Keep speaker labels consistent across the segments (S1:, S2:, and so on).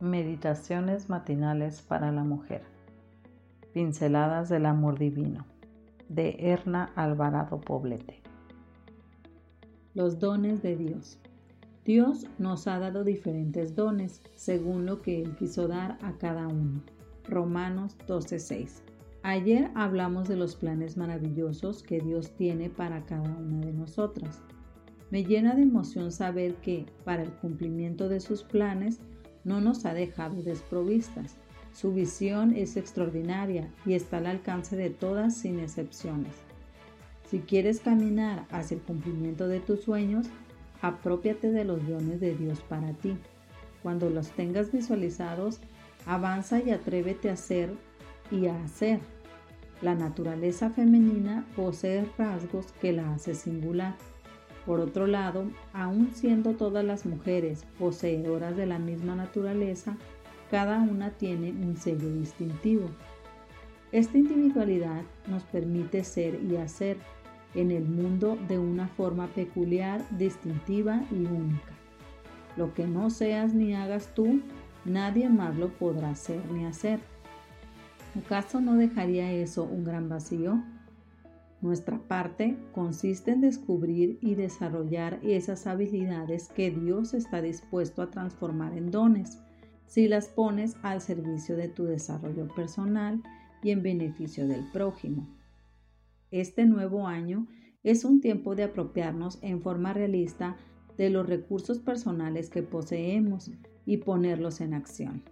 S1: Meditaciones matinales para la mujer. Pinceladas del amor divino. De Erna Alvarado Poblete.
S2: Los dones de Dios. Dios nos ha dado diferentes dones según lo que Él quiso dar a cada uno. Romanos 12:6. Ayer hablamos de los planes maravillosos que Dios tiene para cada una de nosotras. Me llena de emoción saber que, para el cumplimiento de sus planes, no nos ha dejado desprovistas. Su visión es extraordinaria y está al alcance de todas sin excepciones. Si quieres caminar hacia el cumplimiento de tus sueños, apropiate de los dones de Dios para ti. Cuando los tengas visualizados, avanza y atrévete a ser y a hacer. La naturaleza femenina posee rasgos que la hace singular. Por otro lado, aun siendo todas las mujeres poseedoras de la misma naturaleza, cada una tiene un sello distintivo. Esta individualidad nos permite ser y hacer en el mundo de una forma peculiar, distintiva y única. Lo que no seas ni hagas tú, nadie más lo podrá hacer ni hacer. ¿Acaso no dejaría eso un gran vacío? Nuestra parte consiste en descubrir y desarrollar esas habilidades que Dios está dispuesto a transformar en dones si las pones al servicio de tu desarrollo personal y en beneficio del prójimo. Este nuevo año es un tiempo de apropiarnos en forma realista de los recursos personales que poseemos y ponerlos en acción.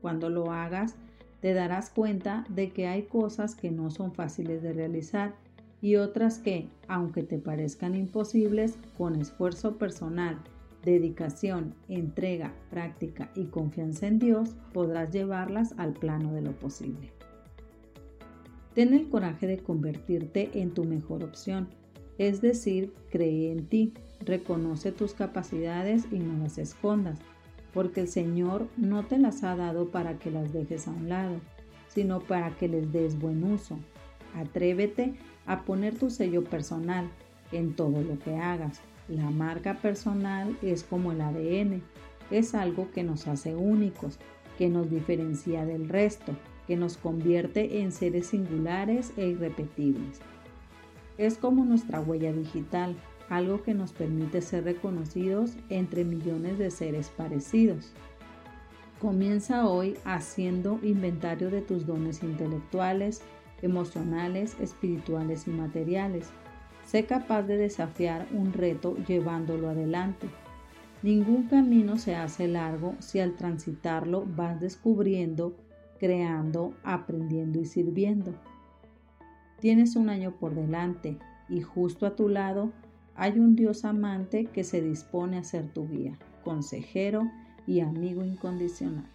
S2: Cuando lo hagas, te darás cuenta de que hay cosas que no son fáciles de realizar y otras que, aunque te parezcan imposibles, con esfuerzo personal, dedicación, entrega, práctica y confianza en Dios, podrás llevarlas al plano de lo posible. Ten el coraje de convertirte en tu mejor opción, es decir, cree en ti, reconoce tus capacidades y no las escondas, porque el Señor no te las ha dado para que las dejes a un lado, sino para que les des buen uso. Atrévete a poner tu sello personal en todo lo que hagas. La marca personal es como el ADN, es algo que nos hace únicos, que nos diferencia del resto, que nos convierte en seres singulares e irrepetibles. Es como nuestra huella digital, algo que nos permite ser reconocidos entre millones de seres parecidos. Comienza hoy haciendo inventario de tus dones intelectuales, emocionales, espirituales y materiales. Sé capaz de desafiar un reto llevándolo adelante. Ningún camino se hace largo si al transitarlo vas descubriendo, creando, aprendiendo y sirviendo. Tienes un año por delante y justo a tu lado hay un Dios amante que se dispone a ser tu guía, consejero y amigo incondicional.